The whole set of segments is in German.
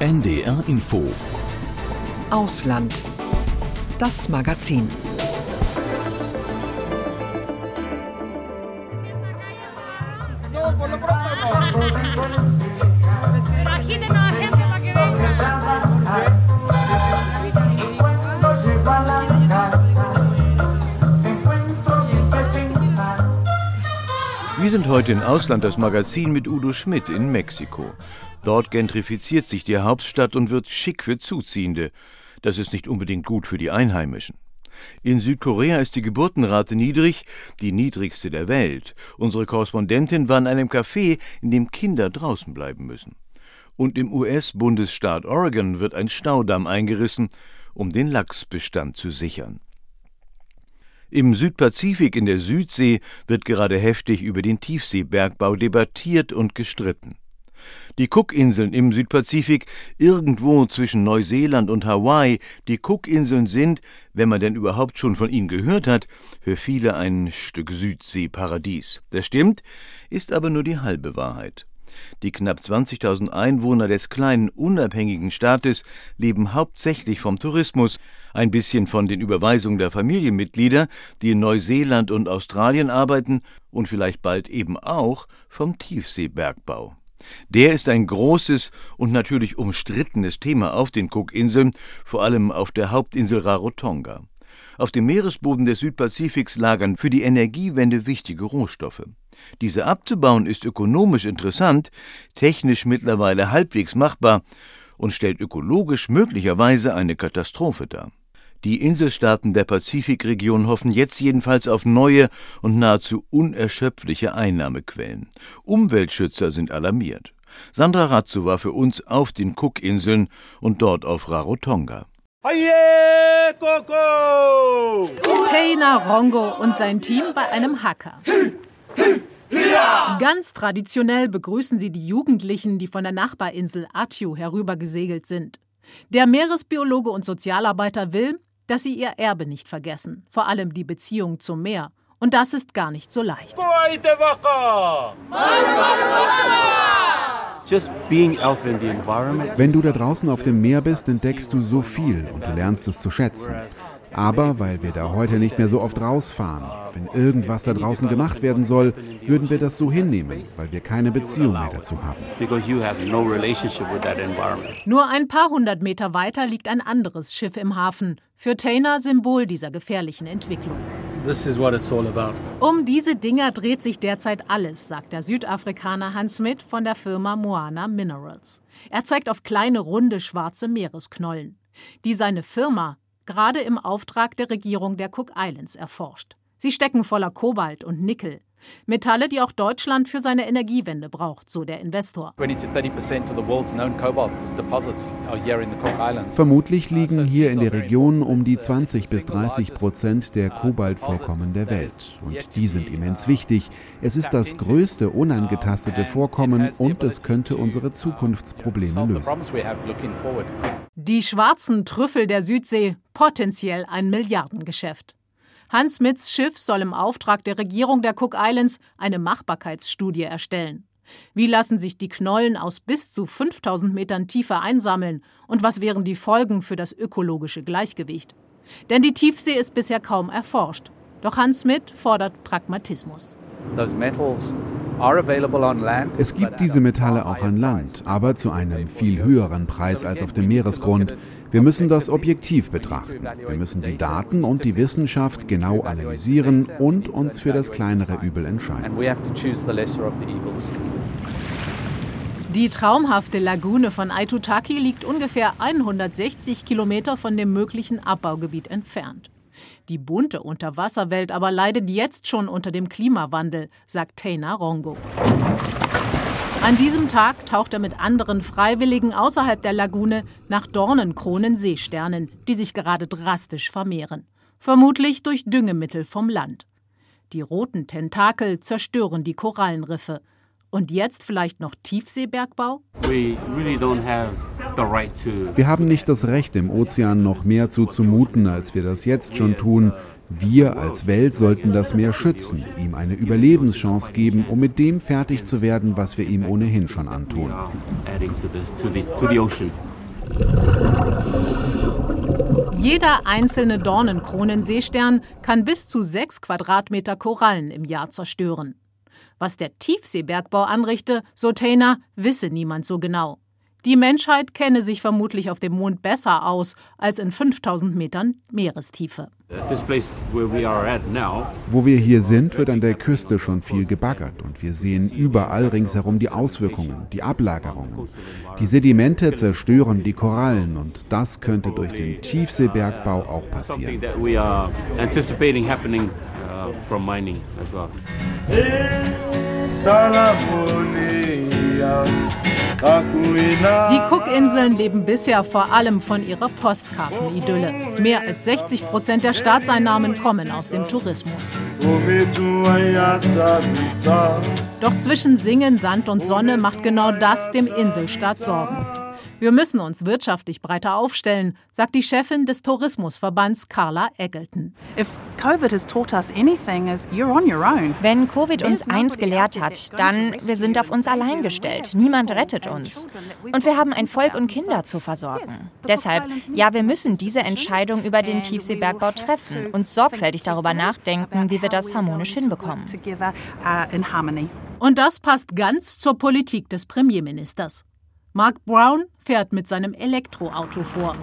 NDR Info Ausland. Das Magazin. Wir sind heute in Ausland das Magazin mit Udo Schmidt in Mexiko. Dort gentrifiziert sich die Hauptstadt und wird schick für Zuziehende. Das ist nicht unbedingt gut für die Einheimischen. In Südkorea ist die Geburtenrate niedrig, die niedrigste der Welt. Unsere Korrespondentin war in einem Café, in dem Kinder draußen bleiben müssen. Und im US-Bundesstaat Oregon wird ein Staudamm eingerissen, um den Lachsbestand zu sichern. Im Südpazifik in der Südsee wird gerade heftig über den Tiefseebergbau debattiert und gestritten. Die Cookinseln im Südpazifik, irgendwo zwischen Neuseeland und Hawaii, die Cookinseln sind, wenn man denn überhaupt schon von ihnen gehört hat, für viele ein Stück Südseeparadies. Das stimmt, ist aber nur die halbe Wahrheit. Die knapp 20.000 Einwohner des kleinen unabhängigen Staates leben hauptsächlich vom Tourismus, ein bisschen von den Überweisungen der Familienmitglieder, die in Neuseeland und Australien arbeiten und vielleicht bald eben auch vom Tiefseebergbau. Der ist ein großes und natürlich umstrittenes Thema auf den Cookinseln, vor allem auf der Hauptinsel Rarotonga. Auf dem Meeresboden des Südpazifiks lagern für die Energiewende wichtige Rohstoffe. Diese abzubauen ist ökonomisch interessant, technisch mittlerweile halbwegs machbar und stellt ökologisch möglicherweise eine Katastrophe dar. Die Inselstaaten der Pazifikregion hoffen jetzt jedenfalls auf neue und nahezu unerschöpfliche Einnahmequellen. Umweltschützer sind alarmiert. Sandra Razzo war für uns auf den Cookinseln und dort auf Rarotonga. Teina Rongo und sein Team bei einem Hacker. Ganz traditionell begrüßen sie die Jugendlichen, die von der Nachbarinsel Atyu herübergesegelt sind. Der Meeresbiologe und Sozialarbeiter will, dass sie ihr Erbe nicht vergessen, vor allem die Beziehung zum Meer. Und das ist gar nicht so leicht. Wenn du da draußen auf dem Meer bist, entdeckst du so viel und du lernst es zu schätzen. Aber weil wir da heute nicht mehr so oft rausfahren, wenn irgendwas da draußen gemacht werden soll, würden wir das so hinnehmen, weil wir keine Beziehung mehr dazu haben. Nur ein paar hundert Meter weiter liegt ein anderes Schiff im Hafen, für Tainer Symbol dieser gefährlichen Entwicklung. Um diese Dinger dreht sich derzeit alles, sagt der Südafrikaner Hans Smith von der Firma Moana Minerals. Er zeigt auf kleine, runde, schwarze Meeresknollen, die seine Firma gerade im Auftrag der Regierung der Cook Islands erforscht. Sie stecken voller Kobalt und Nickel. Metalle, die auch Deutschland für seine Energiewende braucht, so der Investor. Vermutlich liegen hier in der Region um die 20 bis 30 Prozent der Kobaltvorkommen der Welt. Und die sind immens wichtig. Es ist das größte unangetastete Vorkommen und es könnte unsere Zukunftsprobleme lösen. Die schwarzen Trüffel der Südsee, potenziell ein Milliardengeschäft. Hans Smiths Schiff soll im Auftrag der Regierung der Cook Islands eine Machbarkeitsstudie erstellen. Wie lassen sich die Knollen aus bis zu 5000 Metern Tiefe einsammeln und was wären die Folgen für das ökologische Gleichgewicht? Denn die Tiefsee ist bisher kaum erforscht. Doch Hans Smith fordert Pragmatismus. Es gibt diese Metalle auch an Land, aber zu einem viel höheren Preis als auf dem Meeresgrund. Wir müssen das objektiv betrachten. Wir müssen die Daten und die Wissenschaft genau analysieren und uns für das kleinere Übel entscheiden. Die traumhafte Lagune von Aitutaki liegt ungefähr 160 Kilometer von dem möglichen Abbaugebiet entfernt. Die bunte Unterwasserwelt aber leidet jetzt schon unter dem Klimawandel, sagt Teina Rongo. An diesem Tag taucht er mit anderen Freiwilligen außerhalb der Lagune nach Dornenkronen-Seesternen, die sich gerade drastisch vermehren. Vermutlich durch Düngemittel vom Land. Die roten Tentakel zerstören die Korallenriffe. Und jetzt vielleicht noch Tiefseebergbau? Wir haben nicht das Recht, dem Ozean noch mehr zuzumuten, als wir das jetzt schon tun. Wir als Welt sollten das Meer schützen, ihm eine Überlebenschance geben, um mit dem fertig zu werden, was wir ihm ohnehin schon antun. Jeder einzelne Dornenkronenseestern kann bis zu sechs Quadratmeter Korallen im Jahr zerstören. Was der Tiefseebergbau anrichte, so Tainer, wisse niemand so genau. Die Menschheit kenne sich vermutlich auf dem Mond besser aus als in 5000 Metern Meerestiefe. Wo wir hier sind, wird an der Küste schon viel gebaggert und wir sehen überall ringsherum die Auswirkungen, die Ablagerungen. Die Sedimente zerstören die Korallen und das könnte durch den Tiefseebergbau auch passieren. Die Cookinseln leben bisher vor allem von ihrer Postkartenidylle. Mehr als 60 Prozent der Staatseinnahmen kommen aus dem Tourismus. Doch zwischen Singen, Sand und Sonne macht genau das dem Inselstaat Sorgen. Wir müssen uns wirtschaftlich breiter aufstellen, sagt die Chefin des Tourismusverbands Carla Eggleton. Wenn Covid uns eins gelehrt hat, dann wir sind auf uns allein gestellt. Niemand rettet uns. Und wir haben ein Volk und Kinder zu versorgen. Deshalb, ja, wir müssen diese Entscheidung über den Tiefseebergbau treffen und sorgfältig darüber nachdenken, wie wir das harmonisch hinbekommen. Und das passt ganz zur Politik des Premierministers. Mark Brown fährt mit seinem Elektroauto vor.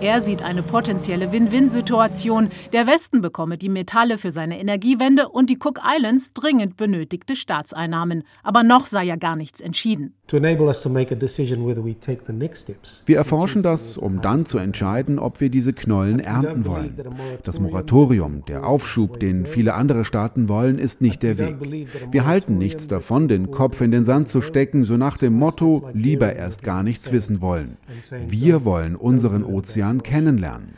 Er sieht eine potenzielle Win-Win-Situation. Der Westen bekomme die Metalle für seine Energiewende und die Cook Islands dringend benötigte Staatseinnahmen. Aber noch sei ja gar nichts entschieden. Wir erforschen das, um dann zu entscheiden, ob wir diese Knollen ernten wollen. Das Moratorium, der Aufschub, den viele andere Staaten wollen, ist nicht der Weg. Wir halten nichts davon, den Kopf in den Sand zu stecken, so nach dem Motto, lieber erst gar nichts wissen wollen. Wir wollen unseren Ozean kennenlernen.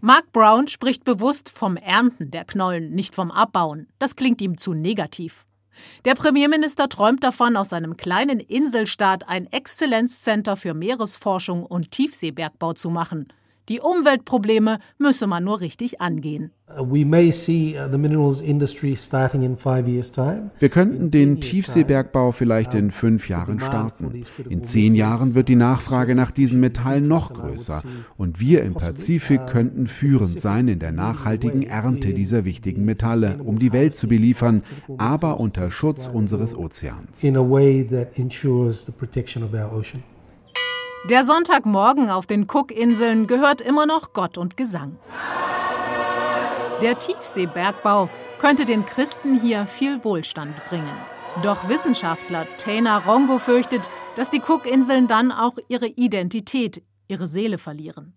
Mark Brown spricht bewusst vom Ernten der Knollen, nicht vom Abbauen. Das klingt ihm zu negativ. Der Premierminister träumt davon, aus seinem kleinen Inselstaat ein Exzellenzcenter für Meeresforschung und Tiefseebergbau zu machen. Die Umweltprobleme müsse man nur richtig angehen. Uh, uh, Wir könnten den Tiefseebergbau vielleicht in fünf Jahren starten. In zehn Jahren wird die Nachfrage nach diesen Metallen noch größer und wir im Pazifik könnten führend sein in der nachhaltigen Ernte dieser wichtigen Metalle, um die Welt zu beliefern, aber unter Schutz unseres Ozeans. Der Sonntagmorgen auf den Cookinseln gehört immer noch Gott und Gesang. Der Tiefseebergbau könnte den Christen hier viel Wohlstand bringen. Doch Wissenschaftler Taina Rongo fürchtet, dass die Cookinseln dann auch ihre Identität ihre Seele verlieren.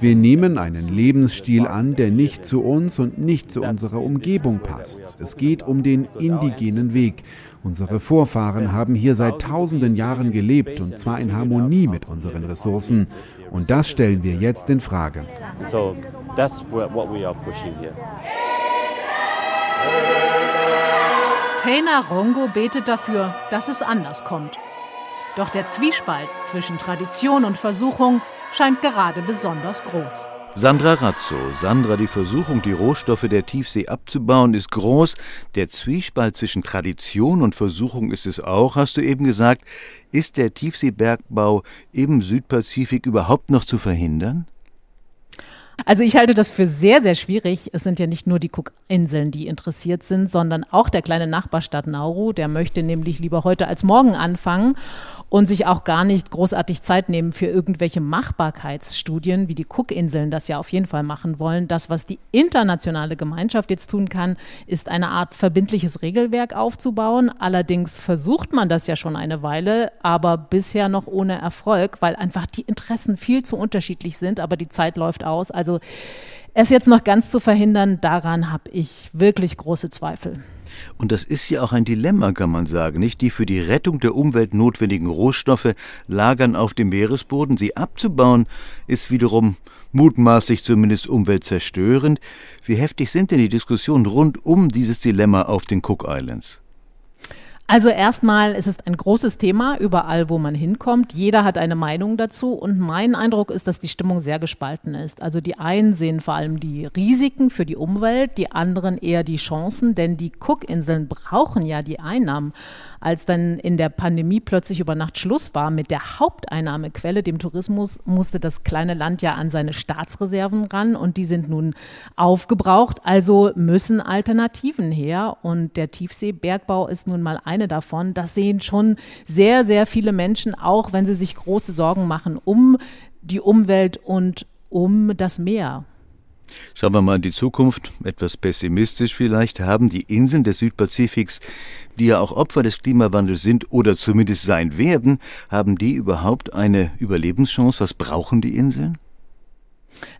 Wir nehmen einen Lebensstil an, der nicht zu uns und nicht zu unserer Umgebung passt. Es geht um den indigenen Weg. Unsere Vorfahren haben hier seit tausenden Jahren gelebt und zwar in Harmonie mit unseren Ressourcen. Und das stellen wir jetzt in Frage. Taina Rongo betet dafür, dass es anders kommt. Doch der Zwiespalt zwischen Tradition und Versuchung scheint gerade besonders groß. Sandra Razzo, Sandra, die Versuchung, die Rohstoffe der Tiefsee abzubauen, ist groß. Der Zwiespalt zwischen Tradition und Versuchung ist es auch, hast du eben gesagt. Ist der Tiefseebergbau im Südpazifik überhaupt noch zu verhindern? Also ich halte das für sehr, sehr schwierig. Es sind ja nicht nur die Cookinseln, die interessiert sind, sondern auch der kleine Nachbarstaat Nauru. Der möchte nämlich lieber heute als morgen anfangen und sich auch gar nicht großartig Zeit nehmen für irgendwelche Machbarkeitsstudien, wie die Cookinseln das ja auf jeden Fall machen wollen. Das, was die internationale Gemeinschaft jetzt tun kann, ist eine Art verbindliches Regelwerk aufzubauen. Allerdings versucht man das ja schon eine Weile, aber bisher noch ohne Erfolg, weil einfach die Interessen viel zu unterschiedlich sind, aber die Zeit läuft aus. Also es jetzt noch ganz zu verhindern, daran habe ich wirklich große Zweifel. Und das ist ja auch ein Dilemma, kann man sagen, nicht? Die für die Rettung der Umwelt notwendigen Rohstoffe lagern auf dem Meeresboden. Sie abzubauen ist wiederum mutmaßlich zumindest umweltzerstörend. Wie heftig sind denn die Diskussionen rund um dieses Dilemma auf den Cook Islands? Also erstmal, es ist ein großes Thema überall, wo man hinkommt. Jeder hat eine Meinung dazu und mein Eindruck ist, dass die Stimmung sehr gespalten ist. Also die einen sehen vor allem die Risiken für die Umwelt, die anderen eher die Chancen, denn die Cookinseln brauchen ja die Einnahmen. Als dann in der Pandemie plötzlich über Nacht Schluss war mit der Haupteinnahmequelle, dem Tourismus, musste das kleine Land ja an seine Staatsreserven ran und die sind nun aufgebraucht. Also müssen Alternativen her und der Tiefseebergbau ist nun mal eine davon. Das sehen schon sehr, sehr viele Menschen, auch wenn sie sich große Sorgen machen um die Umwelt und um das Meer. Schauen wir mal in die Zukunft, etwas pessimistisch vielleicht, haben die Inseln des Südpazifiks, die ja auch Opfer des Klimawandels sind oder zumindest sein werden, haben die überhaupt eine Überlebenschance? Was brauchen die Inseln?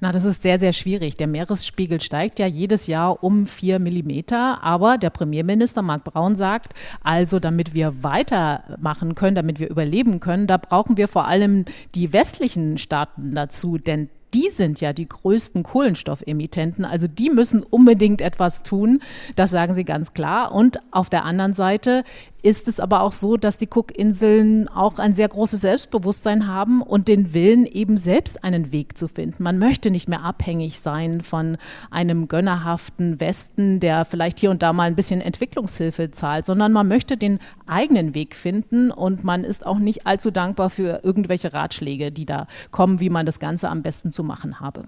Na, das ist sehr, sehr schwierig. Der Meeresspiegel steigt ja jedes Jahr um vier Millimeter. Aber der Premierminister Mark Braun sagt, also damit wir weitermachen können, damit wir überleben können, da brauchen wir vor allem die westlichen Staaten dazu. Denn die sind ja die größten Kohlenstoffemittenten. Also die müssen unbedingt etwas tun. Das sagen sie ganz klar. Und auf der anderen Seite ist es aber auch so, dass die Cookinseln auch ein sehr großes Selbstbewusstsein haben und den Willen, eben selbst einen Weg zu finden. Man möchte nicht mehr abhängig sein von einem gönnerhaften Westen, der vielleicht hier und da mal ein bisschen Entwicklungshilfe zahlt, sondern man möchte den eigenen Weg finden und man ist auch nicht allzu dankbar für irgendwelche Ratschläge, die da kommen, wie man das Ganze am besten zu machen habe.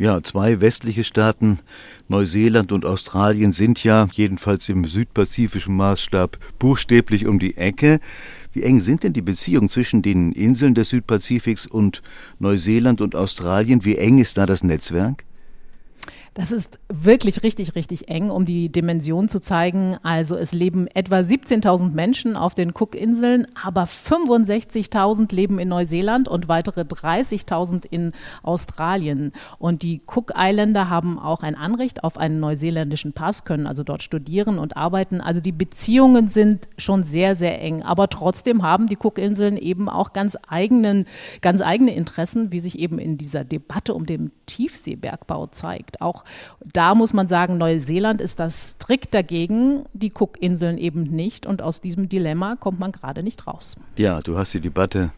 Ja, zwei westliche Staaten, Neuseeland und Australien, sind ja jedenfalls im südpazifischen Maßstab buchstäblich um die Ecke. Wie eng sind denn die Beziehungen zwischen den Inseln des Südpazifiks und Neuseeland und Australien? Wie eng ist da das Netzwerk? Das ist wirklich richtig, richtig eng, um die Dimension zu zeigen. Also es leben etwa 17.000 Menschen auf den Cookinseln, aber 65.000 leben in Neuseeland und weitere 30.000 in Australien. Und die Cook Islander haben auch ein Anrecht auf einen neuseeländischen Pass, können also dort studieren und arbeiten. Also die Beziehungen sind schon sehr, sehr eng. Aber trotzdem haben die Cookinseln eben auch ganz eigenen, ganz eigene Interessen, wie sich eben in dieser Debatte um den Tiefseebergbau zeigt. Auch da muss man sagen, Neuseeland ist das strikt dagegen, die Cookinseln eben nicht. Und aus diesem Dilemma kommt man gerade nicht raus. Ja, du hast die Debatte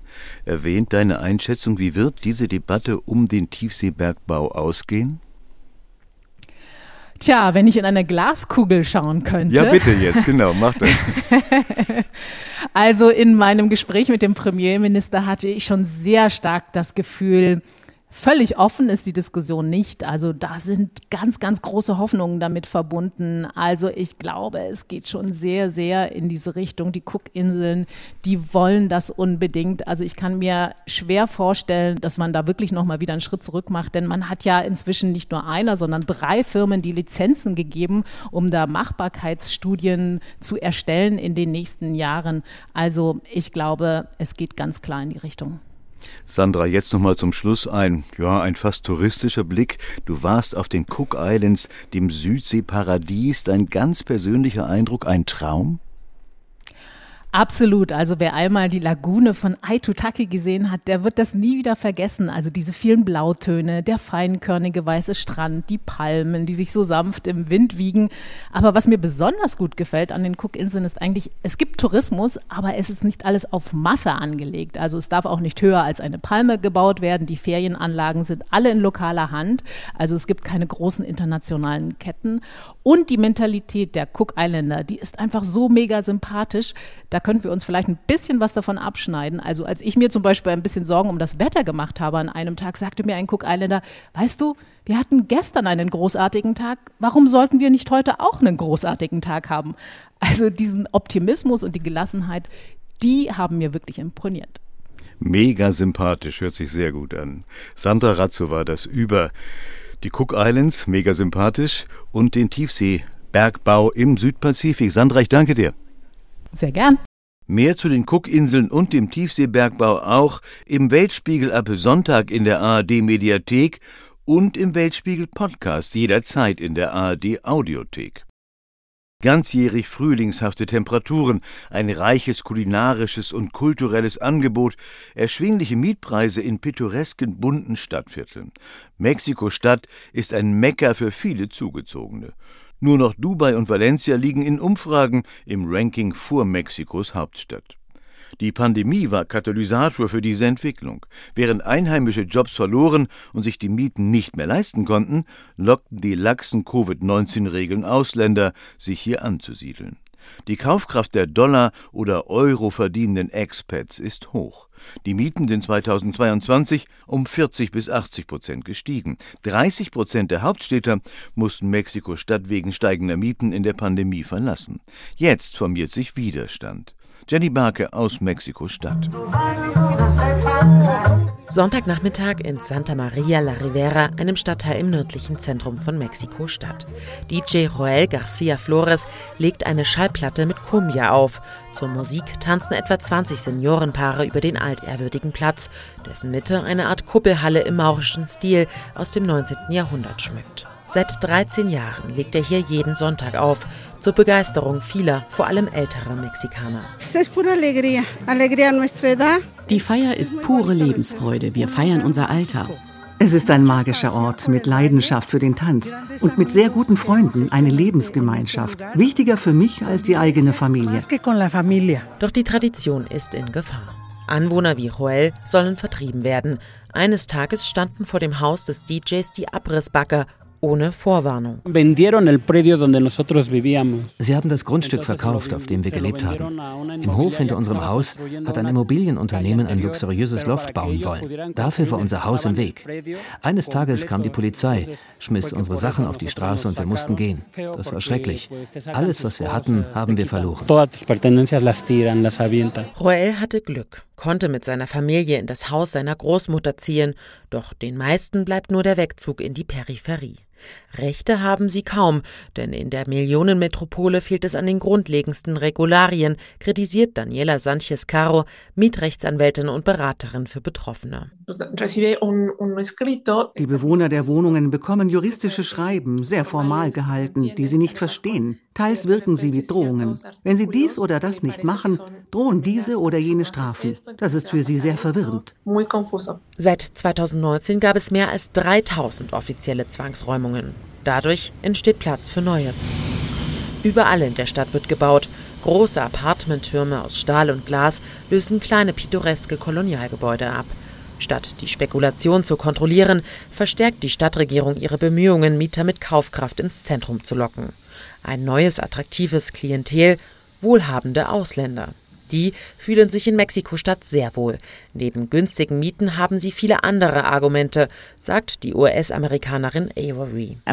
erwähnt. Deine Einschätzung, wie wird diese Debatte um den Tiefseebergbau ausgehen? Tja, wenn ich in eine Glaskugel schauen könnte. Ja, bitte jetzt, genau, mach das. also in meinem Gespräch mit dem Premierminister hatte ich schon sehr stark das Gefühl, Völlig offen ist die Diskussion nicht. Also da sind ganz, ganz große Hoffnungen damit verbunden. Also ich glaube, es geht schon sehr, sehr in diese Richtung. Die Cookinseln, die wollen das unbedingt. Also ich kann mir schwer vorstellen, dass man da wirklich nochmal wieder einen Schritt zurück macht, denn man hat ja inzwischen nicht nur einer, sondern drei Firmen die Lizenzen gegeben, um da Machbarkeitsstudien zu erstellen in den nächsten Jahren. Also ich glaube, es geht ganz klar in die Richtung. Sandra, jetzt nochmal zum Schluss ein, ja, ein fast touristischer Blick. Du warst auf den Cook Islands, dem Südseeparadies. Dein ganz persönlicher Eindruck, ein Traum? Absolut. Also wer einmal die Lagune von Aitutaki gesehen hat, der wird das nie wieder vergessen. Also diese vielen Blautöne, der feinkörnige weiße Strand, die Palmen, die sich so sanft im Wind wiegen. Aber was mir besonders gut gefällt an den Cookinseln ist eigentlich, es gibt Tourismus, aber es ist nicht alles auf Masse angelegt. Also es darf auch nicht höher als eine Palme gebaut werden. Die Ferienanlagen sind alle in lokaler Hand. Also es gibt keine großen internationalen Ketten. Und die Mentalität der Cook Islander, die ist einfach so mega sympathisch. Da könnten wir uns vielleicht ein bisschen was davon abschneiden. Also als ich mir zum Beispiel ein bisschen Sorgen um das Wetter gemacht habe an einem Tag, sagte mir ein Cook Islander, weißt du, wir hatten gestern einen großartigen Tag, warum sollten wir nicht heute auch einen großartigen Tag haben? Also diesen Optimismus und die Gelassenheit, die haben mir wirklich imponiert. Mega sympathisch, hört sich sehr gut an. Sandra Razzo war das über die Cook Islands, mega sympathisch, und den Tiefseebergbau im Südpazifik. Sandra, ich danke dir. Sehr gern. Mehr zu den Cookinseln und dem Tiefseebergbau auch im Weltspiegel ab Sonntag in der ARD Mediathek und im Weltspiegel Podcast jederzeit in der ARD Audiothek. Ganzjährig frühlingshafte Temperaturen, ein reiches kulinarisches und kulturelles Angebot, erschwingliche Mietpreise in pittoresken bunten Stadtvierteln. Mexiko-Stadt ist ein Mecker für viele Zugezogene. Nur noch Dubai und Valencia liegen in Umfragen im Ranking vor Mexikos Hauptstadt. Die Pandemie war Katalysator für diese Entwicklung. Während einheimische Jobs verloren und sich die Mieten nicht mehr leisten konnten, lockten die laxen Covid-19-Regeln Ausländer, sich hier anzusiedeln. Die Kaufkraft der Dollar- oder Euro verdienenden Expats ist hoch. Die Mieten sind 2022 um 40 bis 80 Prozent gestiegen. 30 Prozent der Hauptstädter mussten Mexiko-Stadt wegen steigender Mieten in der Pandemie verlassen. Jetzt formiert sich Widerstand. Jenny Barke aus Mexiko-Stadt. Sonntagnachmittag in Santa Maria la Rivera, einem Stadtteil im nördlichen Zentrum von Mexiko-Stadt. DJ Joel Garcia Flores legt eine Schallplatte mit Cumbia auf. Zur Musik tanzen etwa 20 Seniorenpaare über den altehrwürdigen Platz, dessen Mitte eine Art Kuppelhalle im maurischen Stil aus dem 19. Jahrhundert schmückt. Seit 13 Jahren legt er hier jeden Sonntag auf, zur Begeisterung vieler, vor allem älterer Mexikaner. Die Feier ist pure Lebensfreude. Wir feiern unser Alter. Es ist ein magischer Ort mit Leidenschaft für den Tanz und mit sehr guten Freunden, eine Lebensgemeinschaft. Wichtiger für mich als die eigene Familie. Doch die Tradition ist in Gefahr. Anwohner wie Joel sollen vertrieben werden. Eines Tages standen vor dem Haus des DJs die Abrissbagger ohne Vorwarnung. Sie haben das Grundstück verkauft, auf dem wir gelebt haben. Im Hof hinter unserem Haus hat ein Immobilienunternehmen ein luxuriöses Loft bauen wollen. Dafür war unser Haus im Weg. Eines Tages kam die Polizei, schmiss unsere Sachen auf die Straße und wir mussten gehen. Das war schrecklich. Alles, was wir hatten, haben wir verloren. Joel hatte Glück konnte mit seiner Familie in das Haus seiner Großmutter ziehen, doch den meisten bleibt nur der Wegzug in die Peripherie. Rechte haben sie kaum, denn in der Millionenmetropole fehlt es an den grundlegendsten Regularien, kritisiert Daniela Sanchez Caro, Mietrechtsanwältin und Beraterin für Betroffene. Die Bewohner der Wohnungen bekommen juristische Schreiben, sehr formal gehalten, die sie nicht verstehen. Teils wirken sie wie Drohungen. Wenn sie dies oder das nicht machen, drohen diese oder jene Strafen. Das ist für sie sehr verwirrend. Seit 2019 gab es mehr als 3000 offizielle Zwangsräumungen. Dadurch entsteht Platz für Neues. Überall in der Stadt wird gebaut. Große Apartmenttürme aus Stahl und Glas lösen kleine pittoreske Kolonialgebäude ab. Statt die Spekulation zu kontrollieren, verstärkt die Stadtregierung ihre Bemühungen, Mieter mit Kaufkraft ins Zentrum zu locken. Ein neues attraktives Klientel, wohlhabende Ausländer. Die fühlen sich in Mexiko-Stadt sehr wohl. Neben günstigen Mieten haben sie viele andere Argumente, sagt die US-Amerikanerin Avery.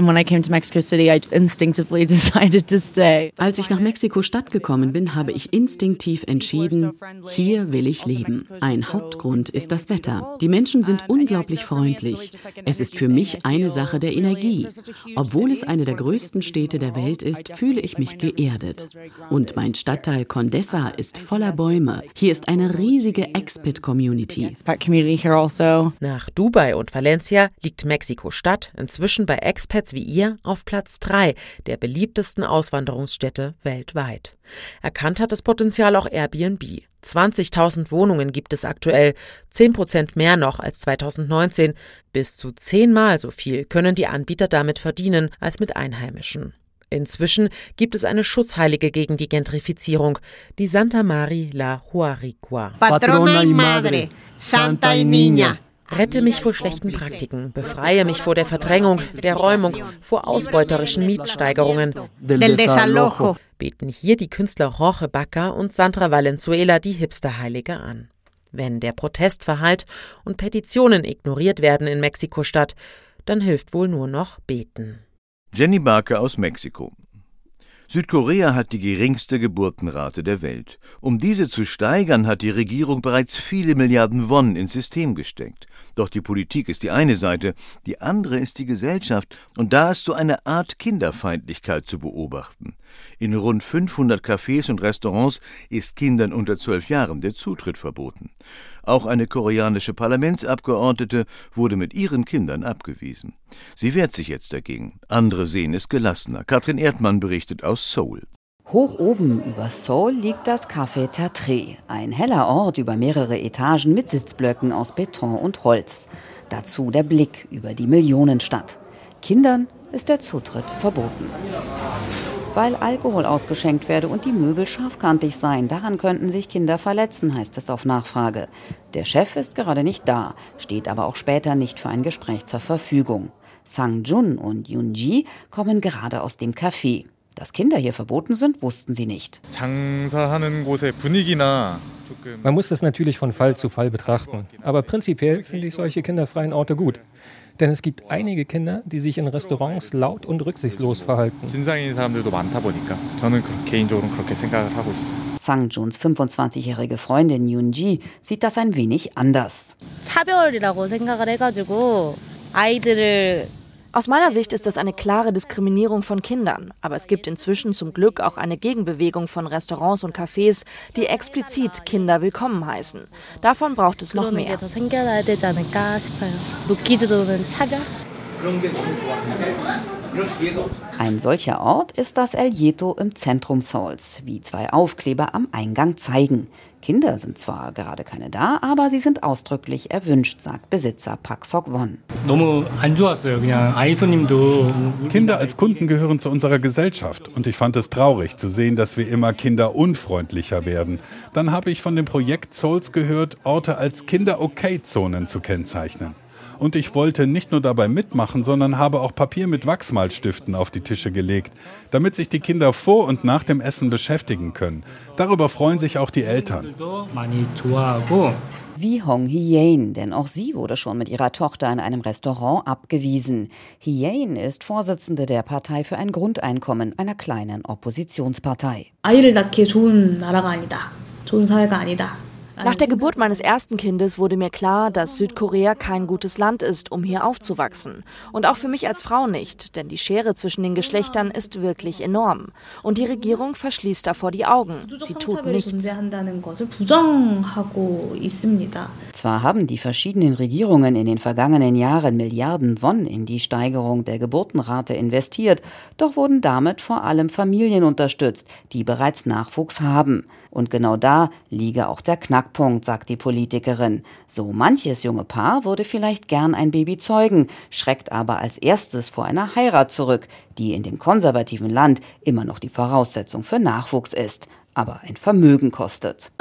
Als ich nach Mexiko-Stadt gekommen bin, habe ich instinktiv entschieden, hier will ich leben. Ein Hauptgrund ist das Wetter. Die Menschen sind unglaublich freundlich. Es ist für mich eine Sache der Energie. Obwohl es eine der größten Städte der Welt ist, fühle ich mich geerdet. Und mein Stadtteil Condessa ist voller voller Bäume. Hier ist eine riesige Expat-Community. Also. Nach Dubai und Valencia liegt Mexiko-Stadt inzwischen bei Expats wie ihr auf Platz 3 der beliebtesten Auswanderungsstädte weltweit. Erkannt hat das Potenzial auch Airbnb. 20.000 Wohnungen gibt es aktuell, 10 Prozent mehr noch als 2019. Bis zu zehnmal so viel können die Anbieter damit verdienen als mit Einheimischen. Inzwischen gibt es eine Schutzheilige gegen die Gentrifizierung, die Santa Mari la Huaricua. Patrona y Madre, Santa y Niña. Rette mich vor schlechten Praktiken, befreie mich vor der Verdrängung, der Räumung, vor ausbeuterischen Mietsteigerungen. Beten hier die Künstler Jorge Baca und Sandra Valenzuela die Hipsterheilige an. Wenn der Protest verhallt und Petitionen ignoriert werden in Mexiko-Stadt, dann hilft wohl nur noch beten. Jenny Barker aus Mexiko. Südkorea hat die geringste Geburtenrate der Welt. Um diese zu steigern, hat die Regierung bereits viele Milliarden Won ins System gesteckt. Doch die Politik ist die eine Seite, die andere ist die Gesellschaft, und da ist so eine Art Kinderfeindlichkeit zu beobachten. In rund 500 Cafés und Restaurants ist Kindern unter zwölf Jahren der Zutritt verboten. Auch eine koreanische Parlamentsabgeordnete wurde mit ihren Kindern abgewiesen. Sie wehrt sich jetzt dagegen. Andere sehen es gelassener. Katrin Erdmann berichtet aus Seoul. Hoch oben über Seoul liegt das Café Tertre, ein heller Ort über mehrere Etagen mit Sitzblöcken aus Beton und Holz. Dazu der Blick über die Millionenstadt. Kindern ist der Zutritt verboten. Weil Alkohol ausgeschenkt werde und die Möbel scharfkantig seien, daran könnten sich Kinder verletzen, heißt es auf Nachfrage. Der Chef ist gerade nicht da, steht aber auch später nicht für ein Gespräch zur Verfügung. Sang Jun und Yun Ji kommen gerade aus dem Café. Dass Kinder hier verboten sind, wussten sie nicht. Man muss das natürlich von Fall zu Fall betrachten. Aber prinzipiell finde ich solche kinderfreien Orte gut. Denn es gibt einige Kinder, die sich in Restaurants laut und rücksichtslos verhalten. Sang Juns 25-jährige Freundin Yun Ji sieht das ein wenig anders. Aus meiner Sicht ist das eine klare Diskriminierung von Kindern. Aber es gibt inzwischen zum Glück auch eine Gegenbewegung von Restaurants und Cafés, die explizit Kinder willkommen heißen. Davon braucht es noch mehr. Ein solcher Ort ist das El Yeto im Zentrum Seouls, wie zwei Aufkleber am Eingang zeigen. Kinder sind zwar gerade keine da, aber sie sind ausdrücklich erwünscht, sagt Besitzer Pak Sok Won. Kinder als Kunden gehören zu unserer Gesellschaft und ich fand es traurig zu sehen, dass wir immer kinderunfreundlicher werden. Dann habe ich von dem Projekt Souls gehört, Orte als Kinder-Okay-Zonen zu kennzeichnen Und ich wollte nicht nur dabei mitmachen, sondern habe auch Papier mit Wachsmalstiften auf die Tische gelegt, damit sich die Kinder vor und nach dem Essen beschäftigen können. Darüber freuen sich auch die Eltern. Wie Hong Hien, denn auch sie wurde schon mit ihrer Tochter in einem Restaurant abgewiesen. Hien ist Vorsitzende der Partei für ein Grundeinkommen, einer kleinen Oppositionspartei. 아이를 낳기 좋은 나라가 아니다. 좋은 사회가 아니다. Nach der Geburt meines ersten Kindes wurde mir klar, dass Südkorea kein gutes Land ist, um hier aufzuwachsen. Und auch für mich als Frau nicht, denn die Schere zwischen den Geschlechtern ist wirklich enorm. Und die Regierung verschließt davor die Augen. Sie tut nichts. Zwar haben die verschiedenen Regierungen in den vergangenen Jahren Milliarden Won in die Steigerung der Geburtenrate investiert, doch wurden damit vor allem Familien unterstützt, die bereits Nachwuchs haben. Und genau da liege auch der Knackpunkt, sagt die Politikerin. So manches junge Paar würde vielleicht gern ein Baby zeugen, schreckt aber als erstes vor einer Heirat zurück, die in dem konservativen Land immer noch die Voraussetzung für Nachwuchs ist aber ein Vermögen kostet.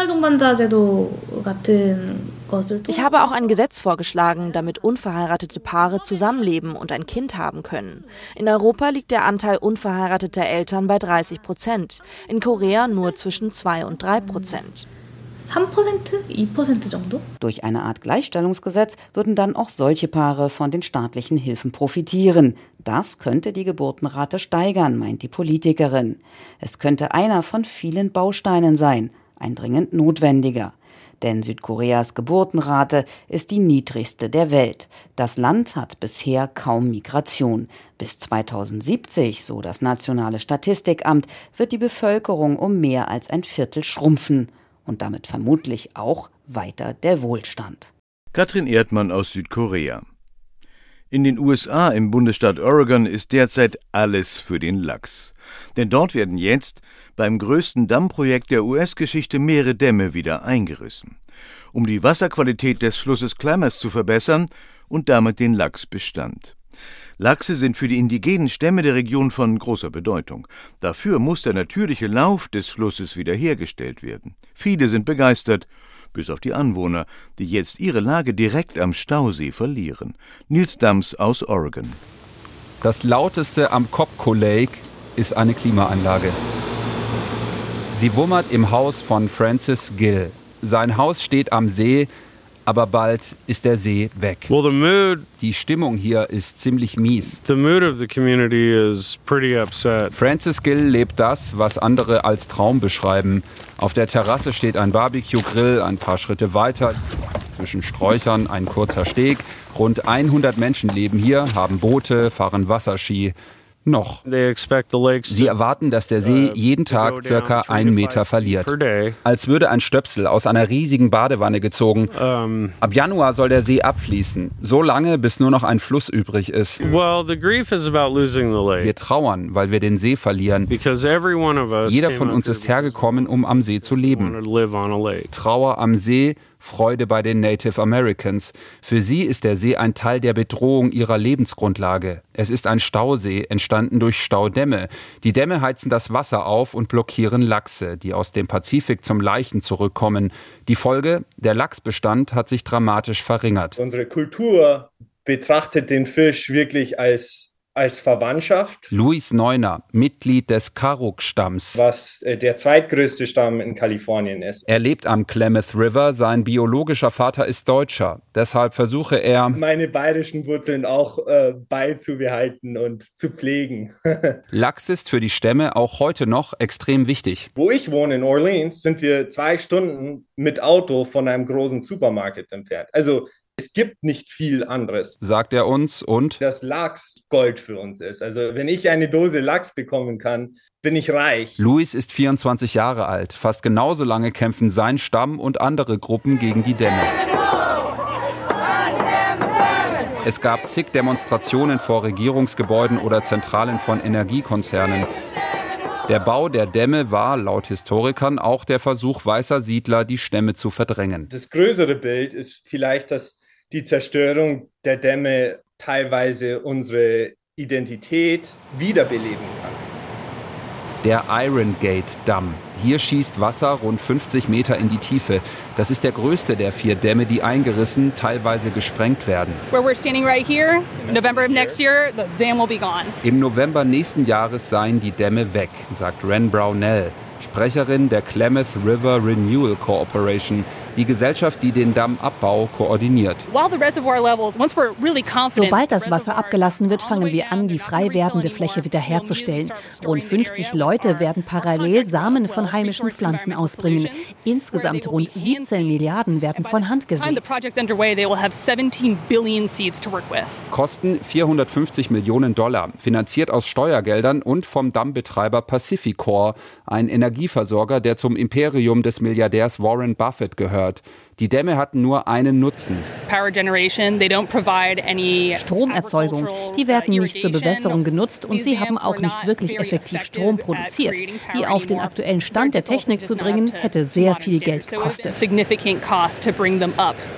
Ich habe auch ein Gesetz vorgeschlagen, damit unverheiratete Paare zusammenleben und ein Kind haben können. In Europa liegt der Anteil unverheirateter Eltern bei 30 Prozent, in Korea nur zwischen 2 und 3 Prozent. 3%, 2% 정도? Durch eine Art Gleichstellungsgesetz würden dann auch solche Paare von den staatlichen Hilfen profitieren. Das könnte die Geburtenrate steigern, meint die Politikerin. Es könnte einer von vielen Bausteinen sein, ein dringend notwendiger. Denn Südkoreas Geburtenrate ist die niedrigste der Welt. Das Land hat bisher kaum Migration. Bis 2070, so das nationale Statistikamt, wird die Bevölkerung um mehr als ein Viertel schrumpfen und damit vermutlich auch weiter der Wohlstand. Katrin Erdmann aus Südkorea. In den USA im Bundesstaat Oregon ist derzeit alles für den Lachs. Denn dort werden jetzt beim größten Dammprojekt der US-Geschichte mehrere Dämme wieder eingerissen, um die Wasserqualität des Flusses Klamath zu verbessern und damit den Lachsbestand. Lachse sind für die indigenen Stämme der Region von großer Bedeutung. Dafür muss der natürliche Lauf des Flusses wiederhergestellt werden. Viele sind begeistert, bis auf die Anwohner, die jetzt ihre Lage direkt am Stausee verlieren. Nils Dams aus Oregon. Das lauteste am Copco Lake ist eine Klimaanlage. Sie wummert im Haus von Francis Gill. Sein Haus steht am See, aber bald ist der See weg. Well, the mood, die Stimmung hier ist ziemlich mies. The mood of the community is pretty upset. Francis Gill lebt das, was andere als Traum beschreiben. Auf der Terrasse steht ein Barbecue-Grill, ein paar Schritte weiter. Zwischen Sträuchern ein kurzer Steg. Rund 100 Menschen leben hier, haben Boote, fahren Wasserski noch. Sie erwarten, dass der See uh, jeden Tag circa einen Meter verliert. Als würde ein Stöpsel aus einer riesigen Badewanne gezogen. Ab Januar soll der See abfließen. So lange, bis nur noch ein Fluss übrig ist. Wir trauern, weil wir den See verlieren. Jeder von uns ist hergekommen, um am See zu leben. Trauer am See Freude bei den Native Americans. Für sie ist der See ein Teil der Bedrohung ihrer Lebensgrundlage. Es ist ein Stausee, entstanden durch Staudämme. Die Dämme heizen das Wasser auf und blockieren Lachse, die aus dem Pazifik zum Leichen zurückkommen. Die Folge, der Lachsbestand hat sich dramatisch verringert. Unsere Kultur betrachtet den Fisch wirklich als als Verwandtschaft. Luis Neuner, Mitglied des Karuk-Stamms. Was äh, der zweitgrößte Stamm in Kalifornien ist. Er lebt am Klamath River. Sein biologischer Vater ist Deutscher. Deshalb versuche er, meine bayerischen Wurzeln auch äh, beizubehalten und zu pflegen. Lachs ist für die Stämme auch heute noch extrem wichtig. Wo ich wohne in Orleans, sind wir zwei Stunden mit Auto von einem großen Supermarkt entfernt. Also es gibt nicht viel anderes. Sagt er uns und? Dass Lachs Gold für uns ist. Also wenn ich eine Dose Lachs bekommen kann, bin ich reich. Luis ist 24 Jahre alt. Fast genauso lange kämpfen sein Stamm und andere Gruppen gegen die Dämme. Es gab zig Demonstrationen vor Regierungsgebäuden oder Zentralen von Energiekonzernen. Der Bau der Dämme war, laut Historikern, auch der Versuch weißer Siedler, die Stämme zu verdrängen. Das größere Bild ist vielleicht, dass die Zerstörung der Dämme teilweise unsere Identität wiederbeleben kann. Der Iron Gate Damm. Hier schießt Wasser rund 50 Meter in die Tiefe. Das ist der größte der vier Dämme, die eingerissen, teilweise gesprengt werden. Im November nächsten Jahres seien die Dämme weg, sagt Ren Brownell. Sprecherin der Klamath River Renewal Corporation, die Gesellschaft, die den Dammabbau koordiniert. Sobald das Wasser abgelassen wird, fangen wir an, die frei werdende Fläche wiederherzustellen. Rund 50 Leute werden parallel Samen von heimischen Pflanzen ausbringen. Insgesamt rund 17 Milliarden werden von Hand gesät. Kosten 450 Millionen Dollar, finanziert aus Steuergeldern und vom Dammbetreiber Pacificor, ein Energieversorger, der zum Imperium des Milliardärs Warren Buffett gehört gehört. Die Dämme hatten nur einen Nutzen. Stromerzeugung. Die werden nicht zur Bewässerung genutzt und sie haben auch nicht wirklich effektiv Strom produziert. Die auf den aktuellen Stand der Technik zu bringen, hätte sehr viel Geld gekostet.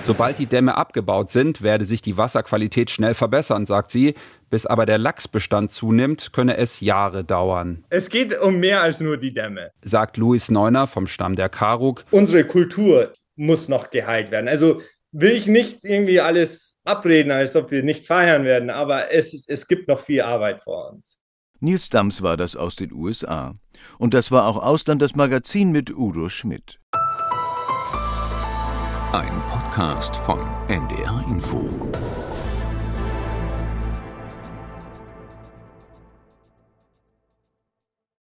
Sobald die Dämme abgebaut sind, werde sich die Wasserqualität schnell verbessern, sagt sie. Bis aber der Lachsbestand zunimmt, könne es Jahre dauern. Es geht um mehr als nur die Dämme, sagt Louis Neuner vom Stamm der Karuk. Unsere Kultur muss noch geheilt werden. Also will ich nicht irgendwie alles abreden, als ob wir nicht feiern werden, aber es, es gibt noch viel Arbeit vor uns. Nils Dams war das aus den USA. Und das war auch Ausland das Magazin mit Udo Schmidt. Ein Podcast von NDR Info.